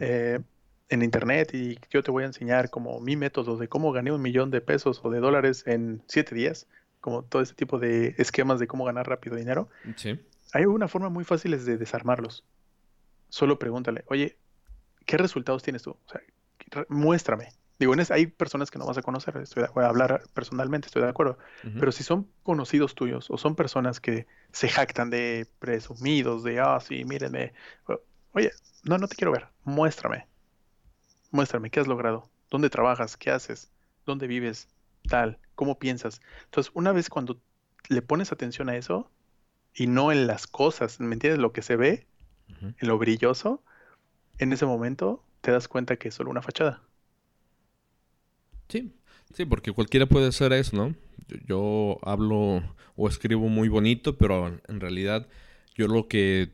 Speaker 2: eh, en internet y yo te voy a enseñar como mi método de cómo gané un millón de pesos o de dólares en siete días, como todo ese tipo de esquemas de cómo ganar rápido dinero. Sí. Hay una forma muy fácil de desarmarlos. Solo pregúntale, oye, ¿qué resultados tienes tú? O sea, muéstrame. Digo, en hay personas que no vas a conocer, estoy voy a hablar personalmente, estoy de acuerdo. Pero si son conocidos tuyos o son personas que se jactan de presumidos, de, ah, sí, mírenme. Oye, no, no te quiero ver. Muéstrame. Muéstrame qué has logrado. ¿Dónde trabajas? ¿Qué haces? ¿Dónde vives? Tal. ¿Cómo piensas? Entonces, una vez cuando le pones atención a eso y no en las cosas, ¿me entiendes? Lo que se ve, en lo brilloso, en ese momento te das cuenta que es solo una fachada.
Speaker 1: Sí, sí, porque cualquiera puede hacer eso, ¿no? Yo, hablo o escribo muy bonito, pero en realidad yo lo que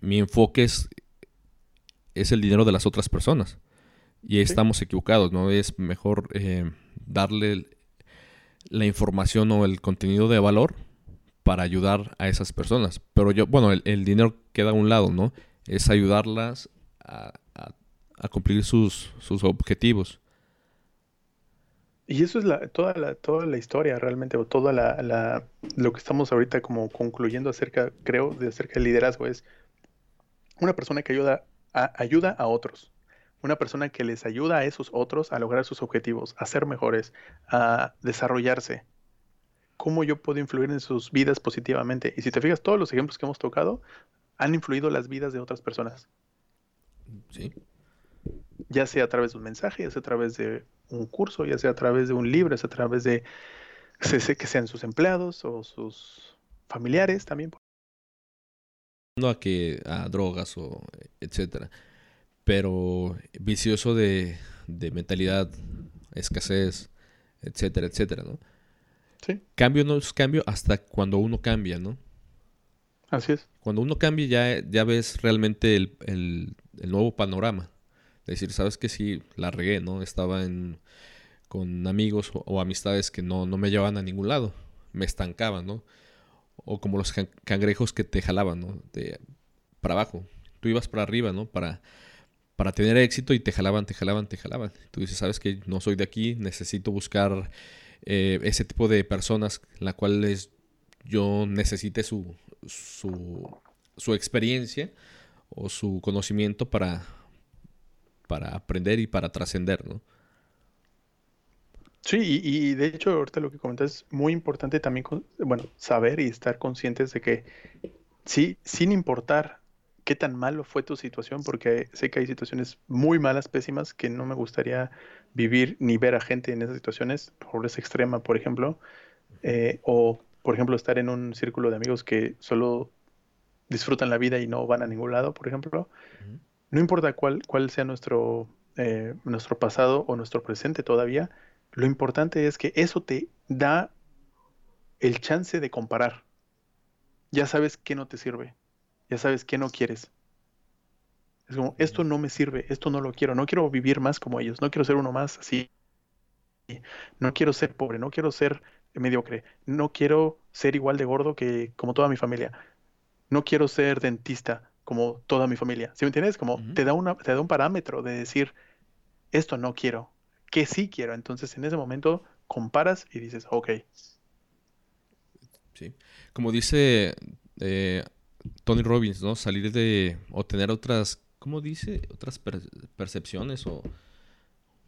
Speaker 1: mi enfoque es, es el dinero de las otras personas. Y estamos equivocados, ¿no? Es mejor eh, darle la información o el contenido de valor para ayudar a esas personas. Pero yo, bueno, el, dinero queda a un lado, ¿no? Es ayudarlas a, a cumplir sus, sus objetivos.
Speaker 2: Y eso es la, toda, la, toda la historia realmente, o toda la, la, lo que estamos ahorita como concluyendo acerca, creo, de acerca del liderazgo es una persona que ayuda a, ayuda a otros, una persona que les ayuda a esos otros a lograr sus objetivos, a ser mejores, a desarrollarse. ¿Cómo yo puedo influir en sus vidas positivamente? Y si te fijas, todos los ejemplos que hemos tocado han influido las vidas de otras personas. Sí. Ya sea a través de un mensaje, ya sea a través de un curso, ya sea a través de un libro, ya sea a través de que sean sus empleados o sus familiares también.
Speaker 1: No a que a drogas o etcétera, pero vicioso de, de mentalidad, escasez, etcétera, etcétera, ¿no? Sí. Cambio no es cambio hasta cuando uno cambia, ¿no?
Speaker 2: Así es.
Speaker 1: Cuando uno cambia ya, ya ves realmente el, el, el nuevo panorama decir, sabes que sí, la regué, ¿no? Estaba en, con amigos o, amistades que no, no, me llevaban a ningún lado, me estancaban, ¿no? O como los cangrejos que te jalaban, ¿no? De, para abajo, tú ibas para arriba, ¿no? Para, para tener éxito y te jalaban, te jalaban, te jalaban. Tú dices, sabes que no soy de aquí, necesito buscar eh, ese tipo de personas, la cuales yo necesite su, su, su experiencia o su conocimiento para, para aprender y para trascender, ¿no?
Speaker 2: Sí, y, de hecho ahorita lo que comentas es muy importante también, bueno, saber y estar conscientes de que sí, sin importar qué tan malo fue tu situación, porque sé que hay situaciones muy malas, pésimas, que no me gustaría vivir ni ver a gente en esas situaciones, pobreza extrema, por ejemplo, eh, o por ejemplo estar en un círculo de amigos que solo disfrutan la vida y no van a ningún lado, por ejemplo. No importa cuál, cuál sea nuestro, eh, nuestro pasado o nuestro presente todavía, lo importante es que eso te da el chance de comparar. Ya sabes qué no te sirve, ya sabes qué no quieres. Es como, esto no me sirve, esto no lo quiero, no quiero vivir más como ellos, no quiero ser uno más así. No quiero ser pobre, no quiero ser mediocre, no quiero ser igual de gordo que como toda mi familia. No quiero ser dentista como toda mi familia. ¿Sí me entiendes? Como te, da una, te da un parámetro de decir, esto no quiero, que sí quiero. Entonces en ese momento comparas y dices, ok.
Speaker 1: Sí. Como dice eh, Tony Robbins, ¿no? Salir de o tener otras, ¿cómo dice? Otras percepciones o,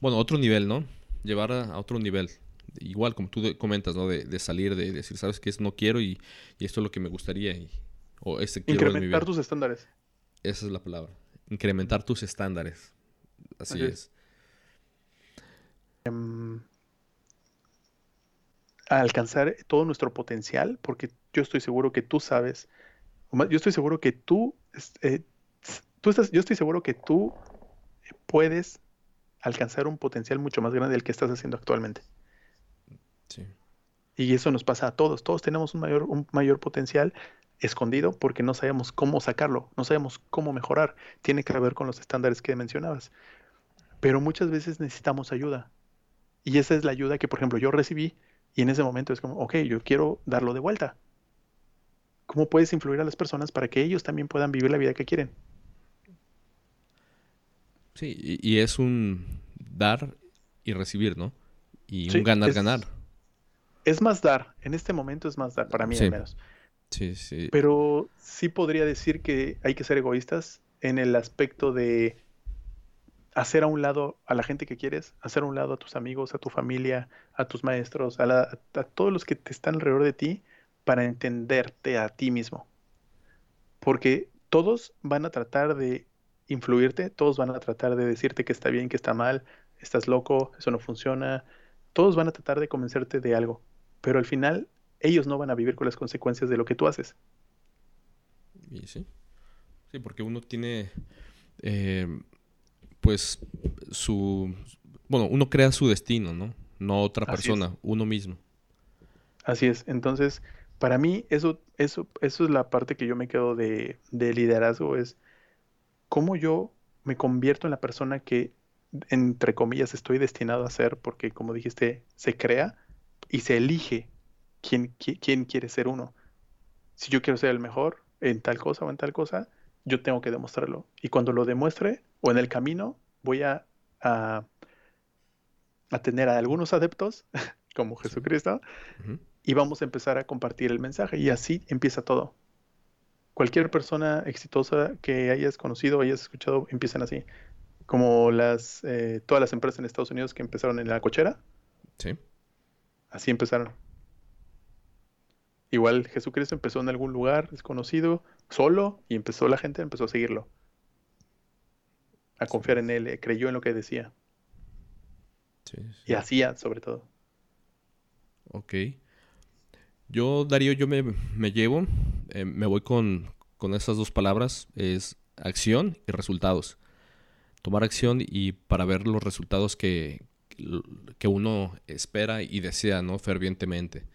Speaker 1: bueno, otro nivel, ¿no? Llevar a, otro nivel. Igual, como tú comentas, ¿no? De, salir, de, decir, ¿sabes qué? No quiero y, esto es lo que me gustaría. Y, o este
Speaker 2: Incrementar tus estándares.
Speaker 1: Esa es la palabra. Incrementar tus estándares. Así, es.
Speaker 2: Em, alcanzar todo nuestro potencial, porque yo estoy seguro que tú sabes, yo estoy seguro que tú, eh, tú estás, yo estoy seguro que tú puedes alcanzar un potencial mucho más grande del que estás haciendo actualmente. Y eso nos pasa a todos. Todos tenemos un mayor, un mayor potencial escondido porque no sabemos cómo sacarlo, no sabemos cómo mejorar. Tiene que ver con los estándares que mencionabas. Pero muchas veces necesitamos ayuda. Y esa es la ayuda que, por ejemplo, yo recibí y en ese momento es como, ok, yo quiero darlo de vuelta. ¿Cómo puedes influir a las personas para que ellos también puedan vivir la vida que quieren?
Speaker 1: Sí, y, es un dar y recibir, ¿no? Y un ganar-ganar.
Speaker 2: Es, más dar, en este momento es más dar, para mí al menos.
Speaker 1: Sí, sí.
Speaker 2: Pero sí podría decir que hay que ser egoístas en el aspecto de hacer a un lado a la gente que quieres, hacer a un lado a tus amigos, a tu familia, a tus maestros, a, todos los que te están alrededor de ti para entenderte a ti mismo. Porque todos van a tratar de influirte, todos van a tratar de decirte que está bien, que está mal, estás loco, eso no funciona. Todos van a tratar de convencerte de algo, pero al final ellos no van a vivir con las consecuencias de lo que tú haces.
Speaker 1: Y sí, sí, porque uno tiene eh, pues su, bueno, uno crea su destino, ¿no? No otra persona, uno mismo.
Speaker 2: Así es. Entonces, para mí, eso, eso, eso es la parte que yo me quedo de, de liderazgo, es cómo yo me convierto en la persona que, entre comillas, estoy destinado a ser, porque como dijiste, se crea y se elige quién, quién quiere ser uno. Si yo quiero ser el mejor en tal cosa o en tal cosa, yo tengo que demostrarlo. Y cuando lo demuestre, o en el camino, voy a, a, tener a algunos adeptos, [LAUGHS] como Jesucristo, y vamos a empezar a compartir el mensaje. Y así empieza todo. Cualquier persona exitosa que hayas conocido o hayas escuchado, empiezan así. Como las, eh, todas las empresas en Estados Unidos que empezaron en la cochera.
Speaker 1: Sí.
Speaker 2: Así empezaron. Igual Jesucristo empezó en algún lugar desconocido, solo, y empezó la gente, empezó a seguirlo. A confiar en él, eh, creyó en lo que decía. Y hacía, sobre todo.
Speaker 1: Ok. Yo, Darío, yo me, llevo, eh, me voy con, con esas dos palabras, es acción y resultados. Tomar acción y para ver los resultados que, que uno espera y desea, ¿no? Fervientemente.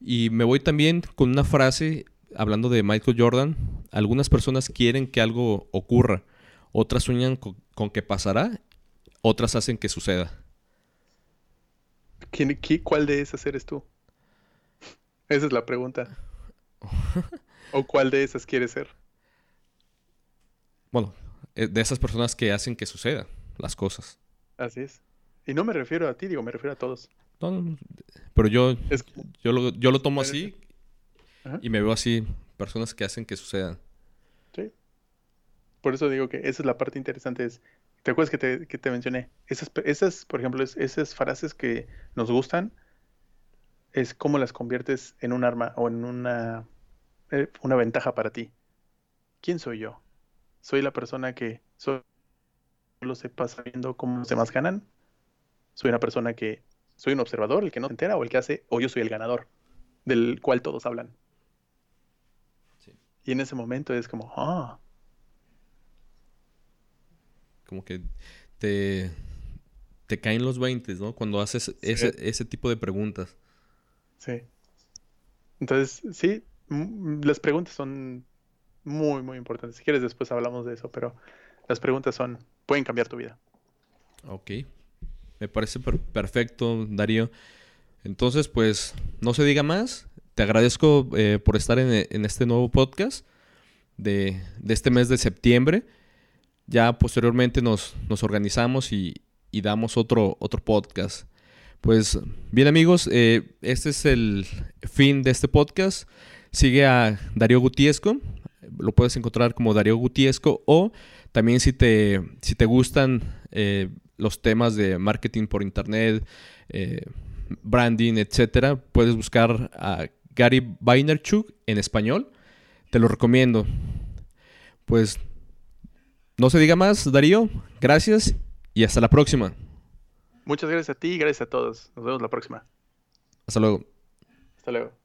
Speaker 1: Y me voy también con una frase, hablando de Michael Jordan, algunas personas quieren que algo ocurra, otras sueñan con, que pasará, otras hacen que suceda.
Speaker 2: ¿Quién, cuál de esas eres tú? Esa es la pregunta. [LAUGHS] ¿O cuál de esas quieres ser?
Speaker 1: Bueno, eh, de esas personas que hacen que sucedan las cosas.
Speaker 2: Así es. Y no me refiero a ti, digo, me refiero a todos.
Speaker 1: pero yo, yo, lo, yo lo tomo así y me veo así, personas que hacen que sucedan.
Speaker 2: Sí. Por eso digo que esa es la parte interesante, es ¿Te acuerdas que te, que te mencioné? Esas, esas, por ejemplo, esas frases que nos gustan, es cómo las conviertes en un arma o en una, eh, una ventaja para ti. ¿Quién soy yo? ¿Soy la persona que solo se pasa viendo cómo los demás ganan? ¿Soy una persona que soy un observador, el que no se entera o el que hace, o yo soy el ganador, del cual todos hablan? Y en ese momento es como, ah.
Speaker 1: Como que te, te caen los 20, ¿no? Cuando haces ese, ese tipo de preguntas.
Speaker 2: Sí. Entonces, sí, las preguntas son muy, muy importantes. Si quieres, después hablamos de eso, pero las preguntas son, pueden cambiar tu vida.
Speaker 1: Ok. Me parece perfecto, Darío. Entonces, pues, no se diga más. Te agradezco eh, por estar en, este nuevo podcast de, este mes de septiembre. Ya posteriormente nos, nos organizamos y, y, damos otro, otro podcast. Pues bien amigos, eh, este es el fin de este podcast. Sigue a Darío Gutiesco, lo puedes encontrar como Darío Gutiesco o también si te, si te gustan eh, los temas de marketing por internet, eh, branding, etcétera, puedes buscar a Gary Vaynerchuk en español. Te lo recomiendo. Pues no se diga más, Darío. Gracias y hasta la próxima.
Speaker 2: Muchas gracias a ti y gracias a todos. Nos vemos la próxima.
Speaker 1: Hasta luego.
Speaker 2: Hasta luego.